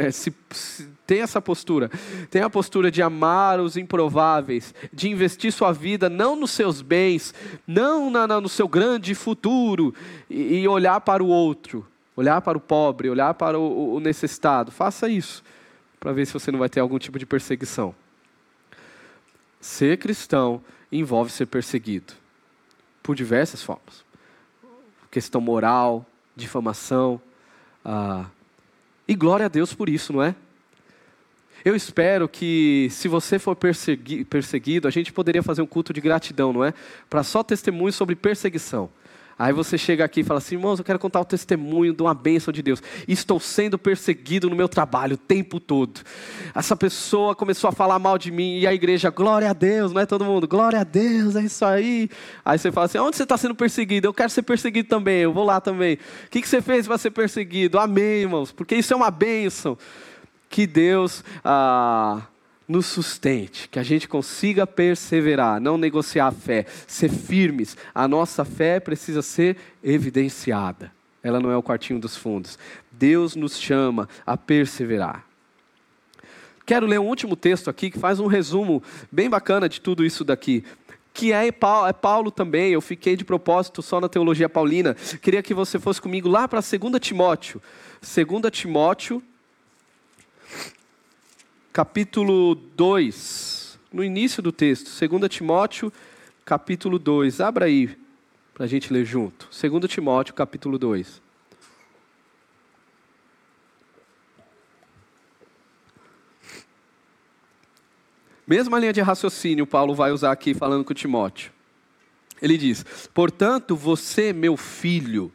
Speaker 1: É, se, se, tem essa postura, tem a postura de amar os improváveis, de investir sua vida não nos seus bens, não na, na, no seu grande futuro, e, e, olhar para o outro, olhar para o pobre, olhar para o, o necessitado. Faça isso, para ver se você não vai ter algum tipo de perseguição. Ser cristão envolve ser perseguido, por diversas formas questão moral, difamação. Ah, e glória a Deus por isso, não é? Eu espero que, se você for persegui perseguido, a gente poderia fazer um culto de gratidão, não é? Para só testemunho sobre perseguição. Aí você chega aqui e fala assim, irmãos, eu quero contar o testemunho de uma bênção de Deus. Estou sendo perseguido no meu trabalho o tempo todo. Essa pessoa começou a falar mal de mim e a igreja, glória a Deus, não é todo mundo? Glória a Deus, é isso aí. Aí você fala assim, onde você está sendo perseguido? Eu quero ser perseguido também, eu vou lá também. O que, que você fez para ser perseguido? Amém, irmãos, porque isso é uma bênção. Que Deus... Ah, nos sustente, que a gente consiga perseverar, não negociar a fé, ser firmes. A nossa fé precisa ser evidenciada. Ela não é o quartinho dos fundos. Deus nos chama a perseverar. Quero ler um último texto aqui que faz um resumo bem bacana de tudo isso daqui que é Paulo, é Paulo, também. Eu fiquei de propósito só na teologia paulina. Queria que você fosse comigo lá para 2 Timóteo. 2 Timóteo, capítulo 2, no início do texto, 2 Timóteo, capítulo 2. Abra aí para a gente ler junto. 2 Timóteo, capítulo 2. Mesma linha de raciocínio Paulo vai usar aqui falando com Timóteo. Ele diz: Portanto, você, meu filho,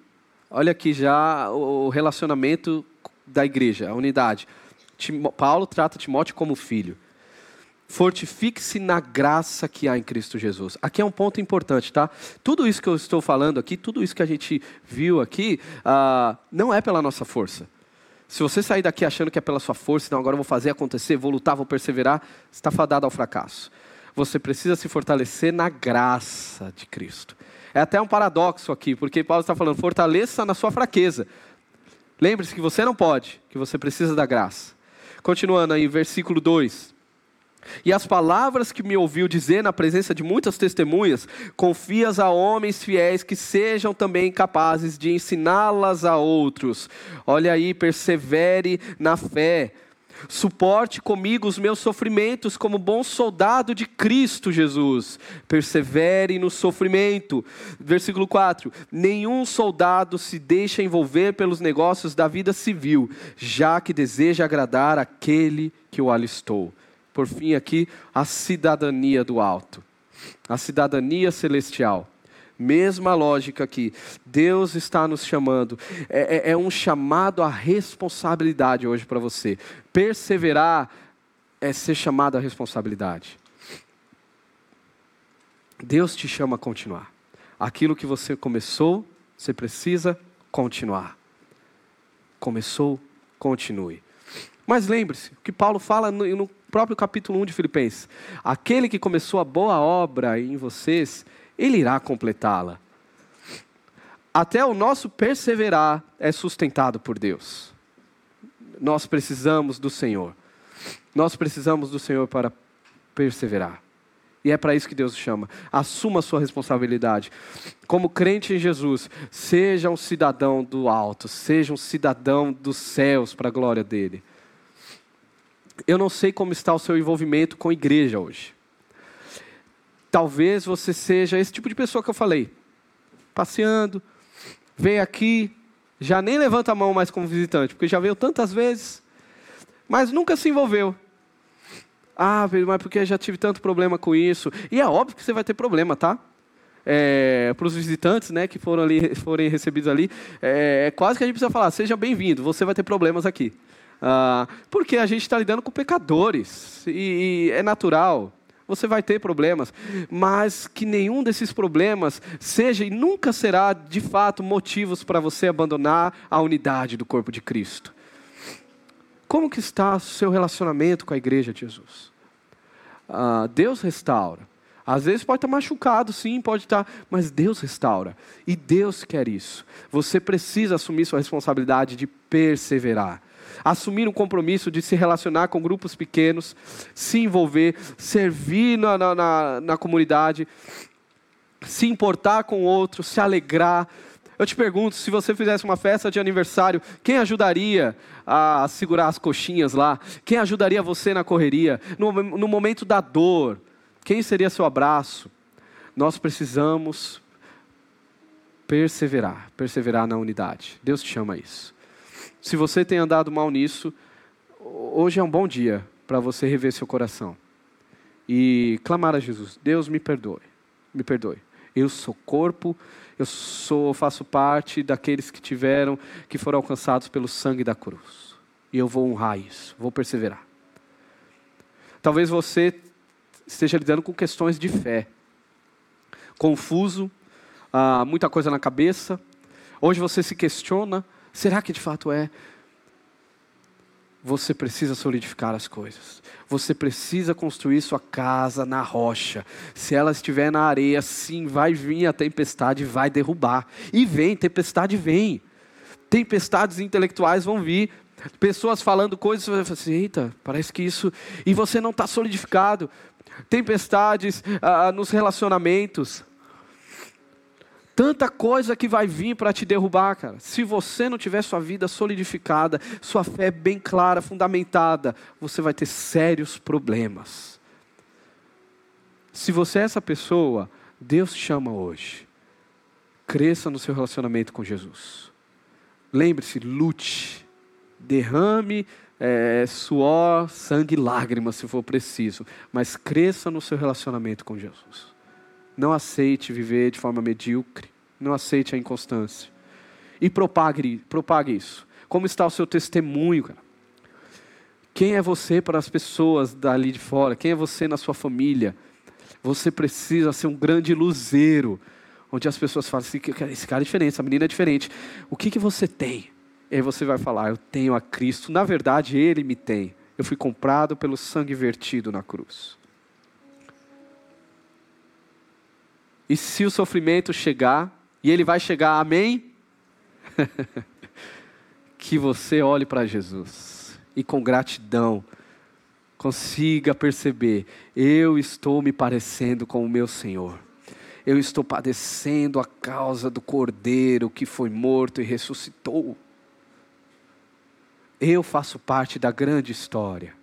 Speaker 1: olha aqui já o relacionamento da igreja, a unidade. Paulo trata Timóteo como filho. Fortifique-se na graça que há em Cristo Jesus. Aqui é um ponto importante, tá? Tudo isso que eu estou falando aqui, tudo isso que a gente viu aqui, uh, não é pela nossa força. Se você sair daqui achando que é pela sua força, então agora eu vou fazer acontecer, vou lutar, vou perseverar, está fadado ao fracasso. Você precisa se fortalecer na graça de Cristo. É até um paradoxo aqui, porque Paulo está falando, fortaleça na sua fraqueza. Lembre-se que você não pode, que você precisa da graça. Continuando aí, versículo 2. E as palavras que me ouviu dizer na presença de muitas testemunhas, confias a homens fiéis que sejam também capazes de ensiná-las a outros. Olha aí, persevere na fé. Suporte comigo os meus sofrimentos como bom soldado de Cristo Jesus. Persevere no sofrimento. Versículo 4: Nenhum soldado se deixa envolver pelos negócios da vida civil, já que deseja agradar aquele que o alistou. Por fim, aqui, a cidadania do alto, a cidadania celestial. Mesma lógica aqui. Deus está nos chamando. É, é, é um chamado à responsabilidade hoje para você. Perseverar é ser chamado à responsabilidade. Deus te chama a continuar. Aquilo que você começou, você precisa continuar. Começou, continue. Mas lembre-se, o que Paulo fala no, no próprio capítulo 1 de Filipenses: aquele que começou a boa obra em vocês, ele irá completá-la. Até o nosso perseverar é sustentado por Deus. Nós precisamos do Senhor. Nós precisamos do Senhor para perseverar. E é para isso que Deus chama. Assuma a sua responsabilidade. Como crente em Jesus, seja um cidadão do alto, seja um cidadão dos céus para a glória dele. Eu não sei como está o seu envolvimento com a igreja hoje. Talvez você seja esse tipo de pessoa que eu falei. Passeando, vem aqui, já nem levanta a mão mais como visitante, porque já veio tantas vezes, mas nunca se envolveu. Ah, mas porque já tive tanto problema com isso. E é óbvio que você vai ter problema, tá? É, para os visitantes né, que foram ali, forem recebidos ali, é, é quase que a gente precisa falar: seja bem-vindo, você vai ter problemas aqui. Ah, porque a gente está lidando com pecadores, e, e é natural você vai ter problemas, mas que nenhum desses problemas seja e nunca será de fato motivos para você abandonar a unidade do corpo de Cristo. Como que está o seu relacionamento com a igreja de Jesus? Ah, Deus restaura. Às vezes pode estar machucado, sim, pode estar, mas Deus restaura. E Deus quer isso. Você precisa assumir sua responsabilidade de perseverar assumir um compromisso de se relacionar com grupos pequenos, se envolver, servir na, na, na, na comunidade, se importar com o outro, se alegrar. Eu te pergunto, se você fizesse uma festa de aniversário, quem ajudaria a segurar as coxinhas lá? Quem ajudaria você na correria? No, no momento da dor, quem seria seu abraço? Nós precisamos perseverar, perseverar na unidade. Deus te chama a isso. Se você tem andado mal nisso, hoje é um bom dia para você rever seu coração e clamar a Jesus: Deus me perdoe, me perdoe. Eu sou corpo, eu sou, faço parte daqueles que tiveram, que foram alcançados pelo sangue da cruz. E eu vou honrar isso, vou perseverar. Talvez você esteja lidando com questões de fé, confuso, ah, muita coisa na cabeça. Hoje você se questiona Será que de fato é? Você precisa solidificar as coisas. Você precisa construir sua casa na rocha. Se ela estiver na areia, sim, vai vir a tempestade, vai derrubar. E vem, tempestade vem. Tempestades intelectuais vão vir. Pessoas falando coisas, você vai falar assim, eita, parece que isso. E você não está solidificado. Tempestades ah, nos relacionamentos tanta coisa que vai vir para te derrubar, cara. Se você não tiver sua vida solidificada, sua fé bem clara, fundamentada, você vai ter sérios problemas. Se você é essa pessoa, Deus te chama hoje. Cresça no seu relacionamento com Jesus. Lembre-se, lute, derrame é, suor, sangue e lágrimas, se for preciso, mas cresça no seu relacionamento com Jesus. Não aceite viver de forma medíocre. Não aceite a inconstância. E propague, propague isso. Como está o seu testemunho, cara? Quem é você para as pessoas dali de fora? Quem é você na sua família? Você precisa ser um grande luzeiro, onde as pessoas falam assim, esse cara é diferente, essa menina é diferente. O que, que você tem? E aí você vai falar, eu tenho a Cristo. Na verdade, Ele me tem. Eu fui comprado pelo sangue vertido na cruz. E se o sofrimento chegar, e ele vai chegar, amém? que você olhe para Jesus e com gratidão consiga perceber: eu estou me parecendo com o meu Senhor. Eu estou padecendo a causa do Cordeiro que foi morto e ressuscitou. Eu faço parte da grande história.